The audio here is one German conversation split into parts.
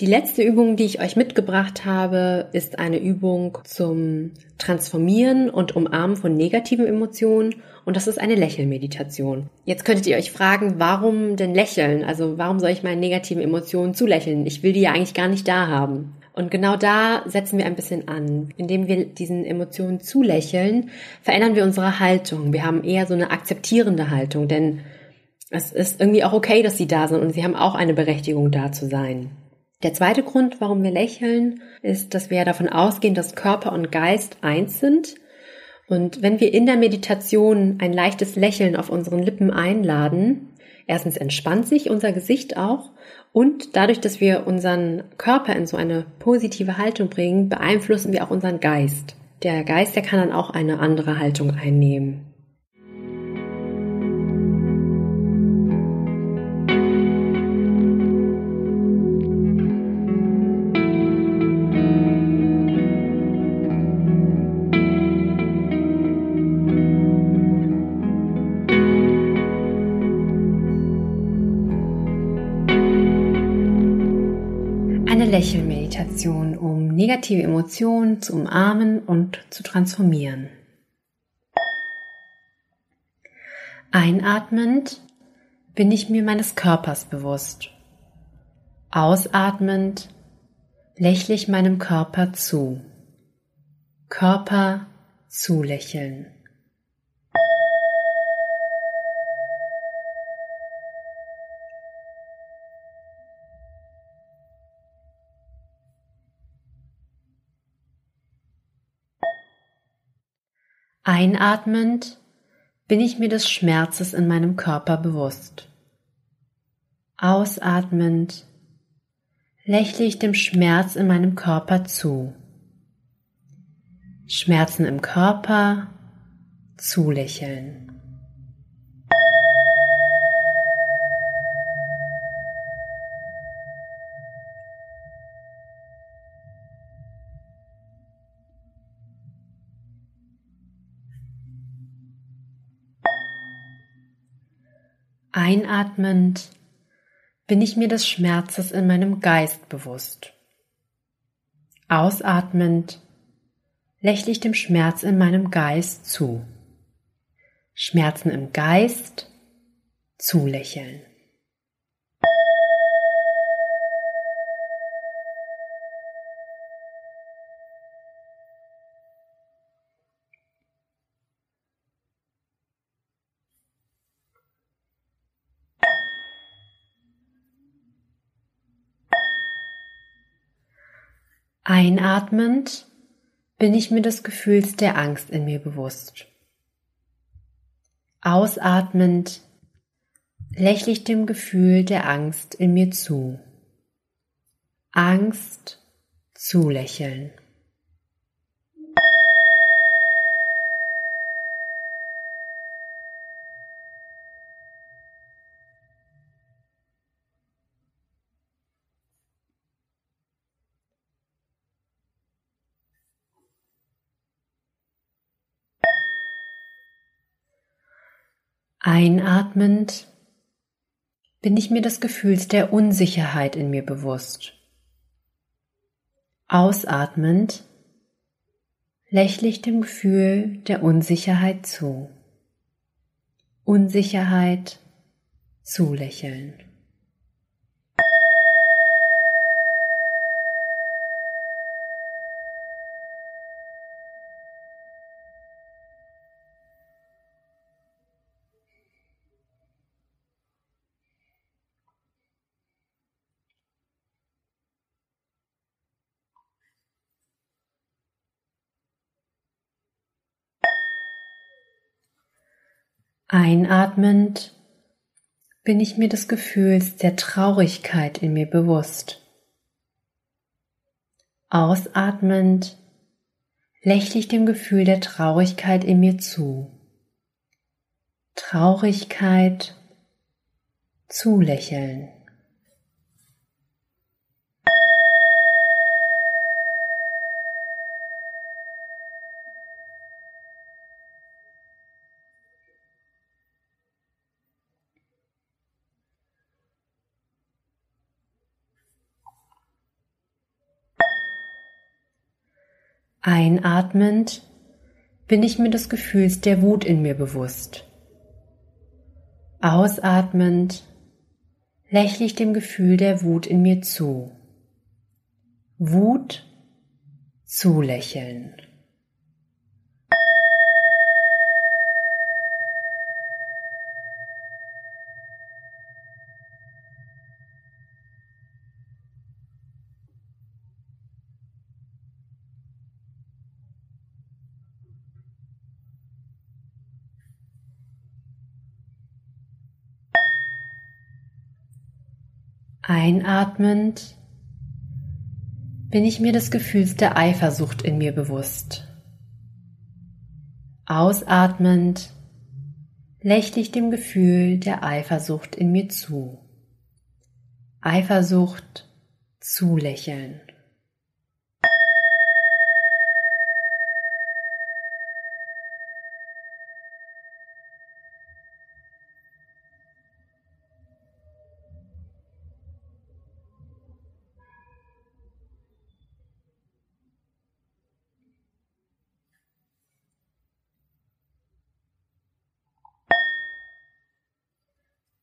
Die letzte Übung, die ich euch mitgebracht habe, ist eine Übung zum Transformieren und Umarmen von negativen Emotionen und das ist eine Lächelmeditation. Jetzt könntet ihr euch fragen, warum denn lächeln? Also warum soll ich meinen negativen Emotionen zulächeln? Ich will die ja eigentlich gar nicht da haben. Und genau da setzen wir ein bisschen an. Indem wir diesen Emotionen zulächeln, verändern wir unsere Haltung. Wir haben eher so eine akzeptierende Haltung, denn es ist irgendwie auch okay, dass sie da sind und sie haben auch eine Berechtigung da zu sein. Der zweite Grund, warum wir lächeln, ist, dass wir davon ausgehen, dass Körper und Geist eins sind. Und wenn wir in der Meditation ein leichtes Lächeln auf unseren Lippen einladen, erstens entspannt sich unser Gesicht auch und dadurch, dass wir unseren Körper in so eine positive Haltung bringen, beeinflussen wir auch unseren Geist. Der Geist, der kann dann auch eine andere Haltung einnehmen. Lächelmeditation, um negative Emotionen zu umarmen und zu transformieren. Einatmend bin ich mir meines Körpers bewusst. Ausatmend lächle ich meinem Körper zu. Körper zulächeln. Einatmend bin ich mir des Schmerzes in meinem Körper bewusst. Ausatmend lächle ich dem Schmerz in meinem Körper zu. Schmerzen im Körper zulächeln. Einatmend bin ich mir des Schmerzes in meinem Geist bewusst. Ausatmend lächle ich dem Schmerz in meinem Geist zu. Schmerzen im Geist zulächeln. Einatmend bin ich mir des Gefühls der Angst in mir bewusst. Ausatmend lächle ich dem Gefühl der Angst in mir zu. Angst zulächeln. Einatmend bin ich mir des Gefühls der Unsicherheit in mir bewusst. Ausatmend lächle ich dem Gefühl der Unsicherheit zu. Unsicherheit zulächeln. Einatmend bin ich mir des Gefühls der Traurigkeit in mir bewusst. Ausatmend lächle ich dem Gefühl der Traurigkeit in mir zu. Traurigkeit zulächeln. Einatmend bin ich mir des Gefühls der Wut in mir bewusst. Ausatmend lächle ich dem Gefühl der Wut in mir zu. Wut zulächeln. Einatmend bin ich mir des Gefühls der Eifersucht in mir bewusst. Ausatmend lächle ich dem Gefühl der Eifersucht in mir zu. Eifersucht zulächeln.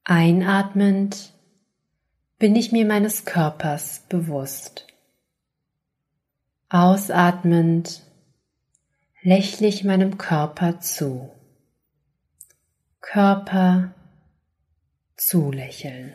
Einatmend bin ich mir meines Körpers bewusst. Ausatmend lächle ich meinem Körper zu. Körper zulächeln.